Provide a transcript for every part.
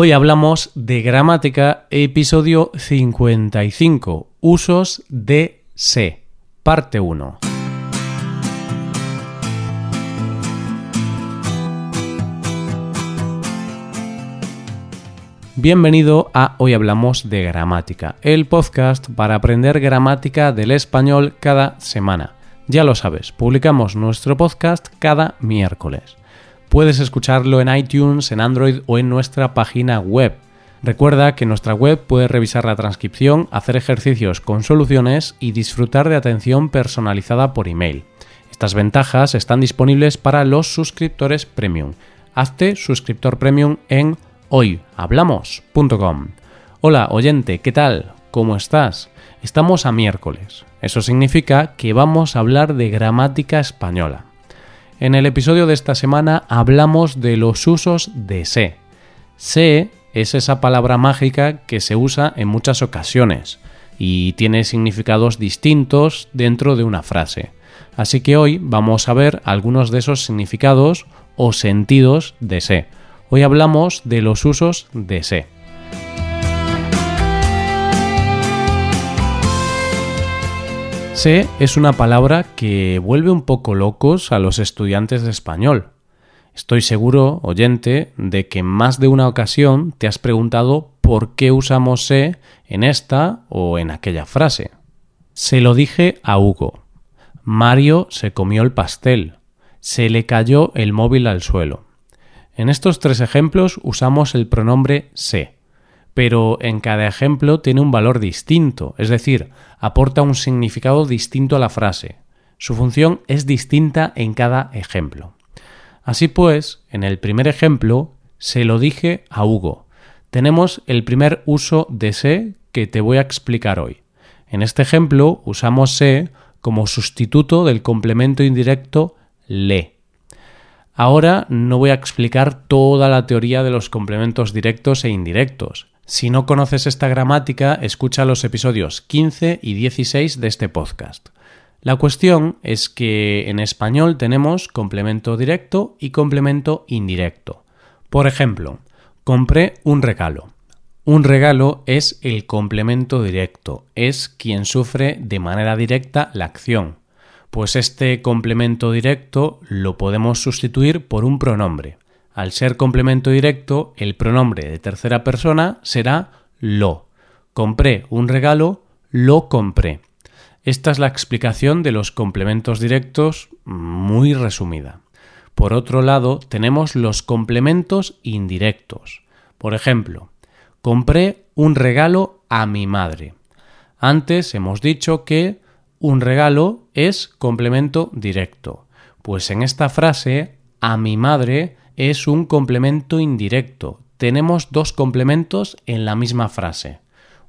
Hoy hablamos de gramática, episodio 55, usos de se, parte 1. Bienvenido a Hoy Hablamos de Gramática, el podcast para aprender gramática del español cada semana. Ya lo sabes, publicamos nuestro podcast cada miércoles. Puedes escucharlo en iTunes, en Android o en nuestra página web. Recuerda que en nuestra web puedes revisar la transcripción, hacer ejercicios con soluciones y disfrutar de atención personalizada por email. Estas ventajas están disponibles para los suscriptores premium. Hazte suscriptor premium en hoyhablamos.com. Hola oyente, ¿qué tal? ¿Cómo estás? Estamos a miércoles. Eso significa que vamos a hablar de gramática española. En el episodio de esta semana hablamos de los usos de se. Se es esa palabra mágica que se usa en muchas ocasiones y tiene significados distintos dentro de una frase. Así que hoy vamos a ver algunos de esos significados o sentidos de se. Hoy hablamos de los usos de se. Se es una palabra que vuelve un poco locos a los estudiantes de español. Estoy seguro, oyente, de que en más de una ocasión te has preguntado por qué usamos se en esta o en aquella frase. Se lo dije a Hugo. Mario se comió el pastel. Se le cayó el móvil al suelo. En estos tres ejemplos usamos el pronombre se pero en cada ejemplo tiene un valor distinto, es decir, aporta un significado distinto a la frase. Su función es distinta en cada ejemplo. Así pues, en el primer ejemplo, se lo dije a Hugo. Tenemos el primer uso de se que te voy a explicar hoy. En este ejemplo usamos se como sustituto del complemento indirecto le. Ahora no voy a explicar toda la teoría de los complementos directos e indirectos. Si no conoces esta gramática, escucha los episodios 15 y 16 de este podcast. La cuestión es que en español tenemos complemento directo y complemento indirecto. Por ejemplo, compré un regalo. Un regalo es el complemento directo, es quien sufre de manera directa la acción. Pues este complemento directo lo podemos sustituir por un pronombre. Al ser complemento directo, el pronombre de tercera persona será lo. Compré un regalo, lo compré. Esta es la explicación de los complementos directos muy resumida. Por otro lado, tenemos los complementos indirectos. Por ejemplo, compré un regalo a mi madre. Antes hemos dicho que un regalo es complemento directo. Pues en esta frase, a mi madre es un complemento indirecto. Tenemos dos complementos en la misma frase.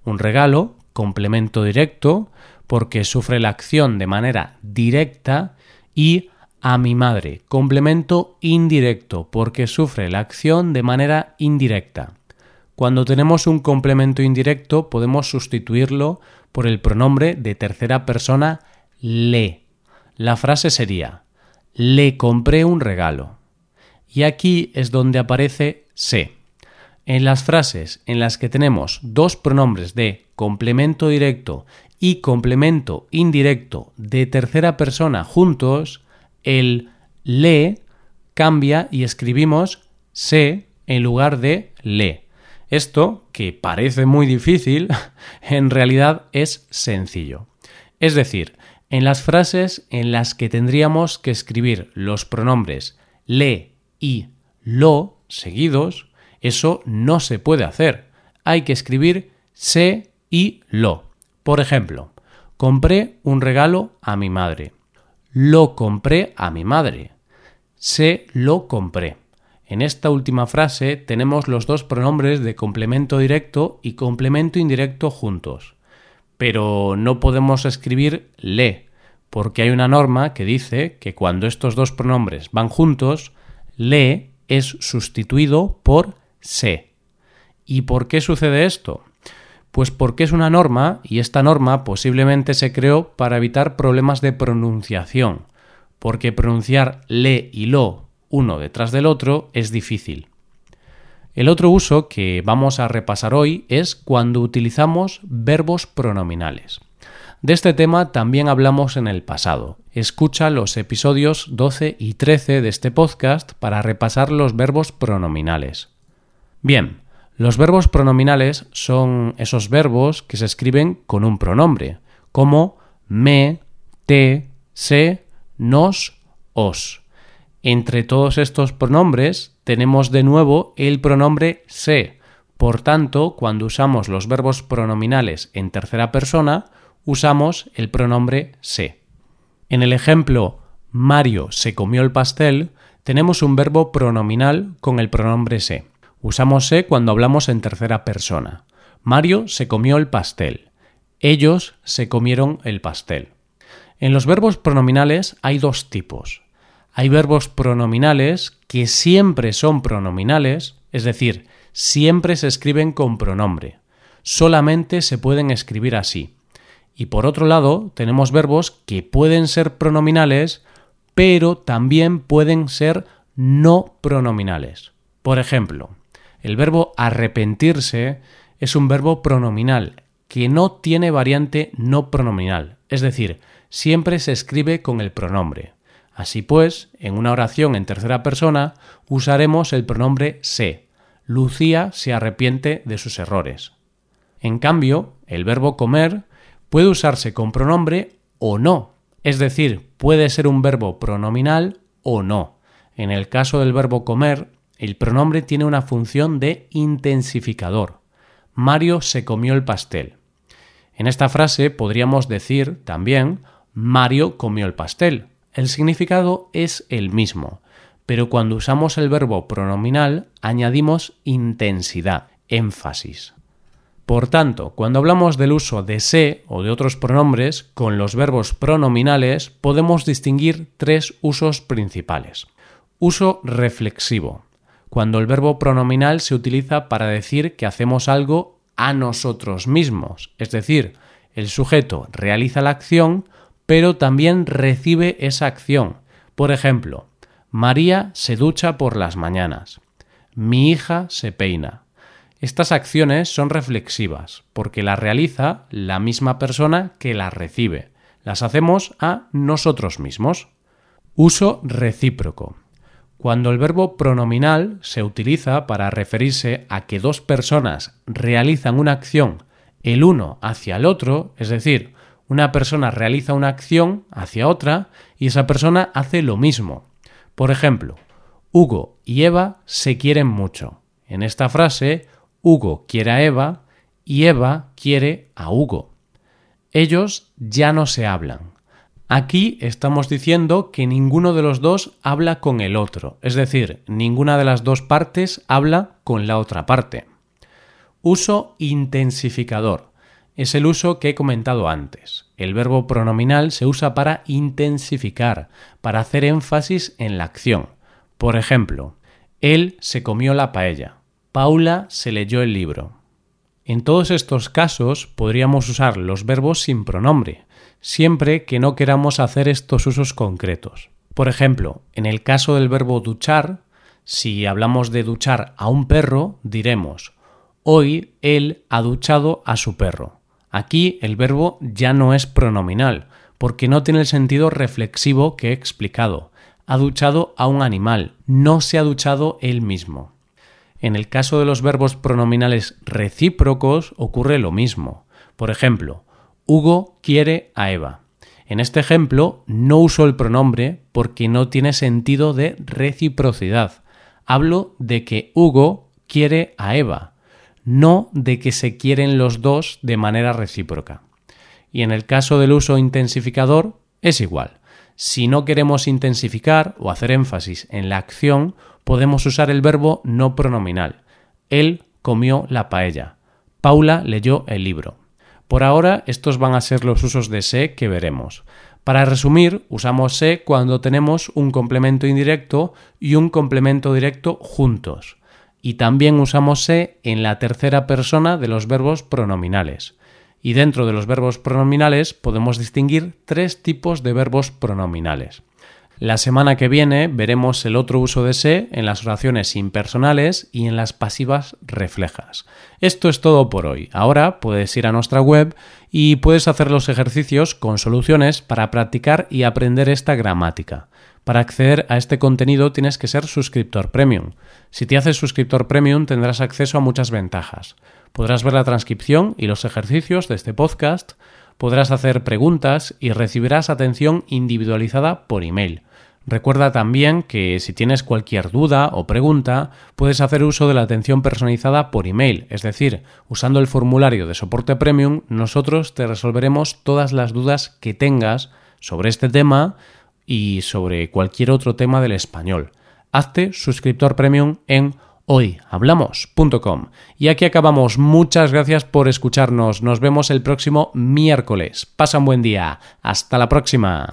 Un regalo, complemento directo, porque sufre la acción de manera directa, y a mi madre, complemento indirecto, porque sufre la acción de manera indirecta. Cuando tenemos un complemento indirecto podemos sustituirlo por el pronombre de tercera persona le. La frase sería le compré un regalo. Y aquí es donde aparece se. En las frases en las que tenemos dos pronombres de complemento directo y complemento indirecto de tercera persona juntos, el le cambia y escribimos se en lugar de le. Esto, que parece muy difícil, en realidad es sencillo. Es decir, en las frases en las que tendríamos que escribir los pronombres le y lo seguidos, eso no se puede hacer. Hay que escribir se y lo. Por ejemplo, compré un regalo a mi madre. Lo compré a mi madre. Se lo compré. En esta última frase tenemos los dos pronombres de complemento directo y complemento indirecto juntos. Pero no podemos escribir le, porque hay una norma que dice que cuando estos dos pronombres van juntos, le es sustituido por se. ¿Y por qué sucede esto? Pues porque es una norma y esta norma posiblemente se creó para evitar problemas de pronunciación, porque pronunciar le y lo uno detrás del otro es difícil. El otro uso que vamos a repasar hoy es cuando utilizamos verbos pronominales. De este tema también hablamos en el pasado. Escucha los episodios 12 y 13 de este podcast para repasar los verbos pronominales. Bien, los verbos pronominales son esos verbos que se escriben con un pronombre, como me, te, se, nos, os. Entre todos estos pronombres tenemos de nuevo el pronombre se. Por tanto, cuando usamos los verbos pronominales en tercera persona, usamos el pronombre se. En el ejemplo Mario se comió el pastel, tenemos un verbo pronominal con el pronombre se. Usamos se cuando hablamos en tercera persona. Mario se comió el pastel. Ellos se comieron el pastel. En los verbos pronominales hay dos tipos. Hay verbos pronominales que siempre son pronominales, es decir, siempre se escriben con pronombre. Solamente se pueden escribir así. Y por otro lado, tenemos verbos que pueden ser pronominales, pero también pueden ser no pronominales. Por ejemplo, el verbo arrepentirse es un verbo pronominal que no tiene variante no pronominal, es decir, siempre se escribe con el pronombre. Así pues, en una oración en tercera persona usaremos el pronombre se. Lucía se arrepiente de sus errores. En cambio, el verbo comer puede usarse con pronombre o no, es decir, puede ser un verbo pronominal o no. En el caso del verbo comer, el pronombre tiene una función de intensificador. Mario se comió el pastel. En esta frase podríamos decir también Mario comió el pastel. El significado es el mismo, pero cuando usamos el verbo pronominal añadimos intensidad, énfasis. Por tanto, cuando hablamos del uso de se o de otros pronombres con los verbos pronominales, podemos distinguir tres usos principales. Uso reflexivo, cuando el verbo pronominal se utiliza para decir que hacemos algo a nosotros mismos, es decir, el sujeto realiza la acción, pero también recibe esa acción. Por ejemplo, María se ducha por las mañanas. Mi hija se peina. Estas acciones son reflexivas, porque las realiza la misma persona que las recibe. Las hacemos a nosotros mismos. Uso recíproco. Cuando el verbo pronominal se utiliza para referirse a que dos personas realizan una acción el uno hacia el otro, es decir, una persona realiza una acción hacia otra y esa persona hace lo mismo. Por ejemplo, Hugo y Eva se quieren mucho. En esta frase, Hugo quiere a Eva y Eva quiere a Hugo. Ellos ya no se hablan. Aquí estamos diciendo que ninguno de los dos habla con el otro, es decir, ninguna de las dos partes habla con la otra parte. Uso intensificador. Es el uso que he comentado antes. El verbo pronominal se usa para intensificar, para hacer énfasis en la acción. Por ejemplo, él se comió la paella. Paula se leyó el libro. En todos estos casos podríamos usar los verbos sin pronombre, siempre que no queramos hacer estos usos concretos. Por ejemplo, en el caso del verbo duchar, si hablamos de duchar a un perro, diremos hoy él ha duchado a su perro. Aquí el verbo ya no es pronominal, porque no tiene el sentido reflexivo que he explicado. Ha duchado a un animal, no se ha duchado él mismo. En el caso de los verbos pronominales recíprocos ocurre lo mismo. Por ejemplo, Hugo quiere a Eva. En este ejemplo no uso el pronombre porque no tiene sentido de reciprocidad. Hablo de que Hugo quiere a Eva, no de que se quieren los dos de manera recíproca. Y en el caso del uso intensificador es igual. Si no queremos intensificar o hacer énfasis en la acción, podemos usar el verbo no pronominal. Él comió la paella. Paula leyó el libro. Por ahora, estos van a ser los usos de se que veremos. Para resumir, usamos se cuando tenemos un complemento indirecto y un complemento directo juntos. Y también usamos se en la tercera persona de los verbos pronominales. Y dentro de los verbos pronominales podemos distinguir tres tipos de verbos pronominales. La semana que viene veremos el otro uso de se en las oraciones impersonales y en las pasivas reflejas. Esto es todo por hoy. Ahora puedes ir a nuestra web y puedes hacer los ejercicios con soluciones para practicar y aprender esta gramática. Para acceder a este contenido tienes que ser suscriptor premium. Si te haces suscriptor premium tendrás acceso a muchas ventajas. Podrás ver la transcripción y los ejercicios de este podcast, podrás hacer preguntas y recibirás atención individualizada por email. Recuerda también que si tienes cualquier duda o pregunta, puedes hacer uso de la atención personalizada por email, es decir, usando el formulario de soporte premium, nosotros te resolveremos todas las dudas que tengas sobre este tema y sobre cualquier otro tema del español. Hazte suscriptor premium en hoyhablamos.com. Y aquí acabamos. Muchas gracias por escucharnos. Nos vemos el próximo miércoles. Pasa un buen día. Hasta la próxima.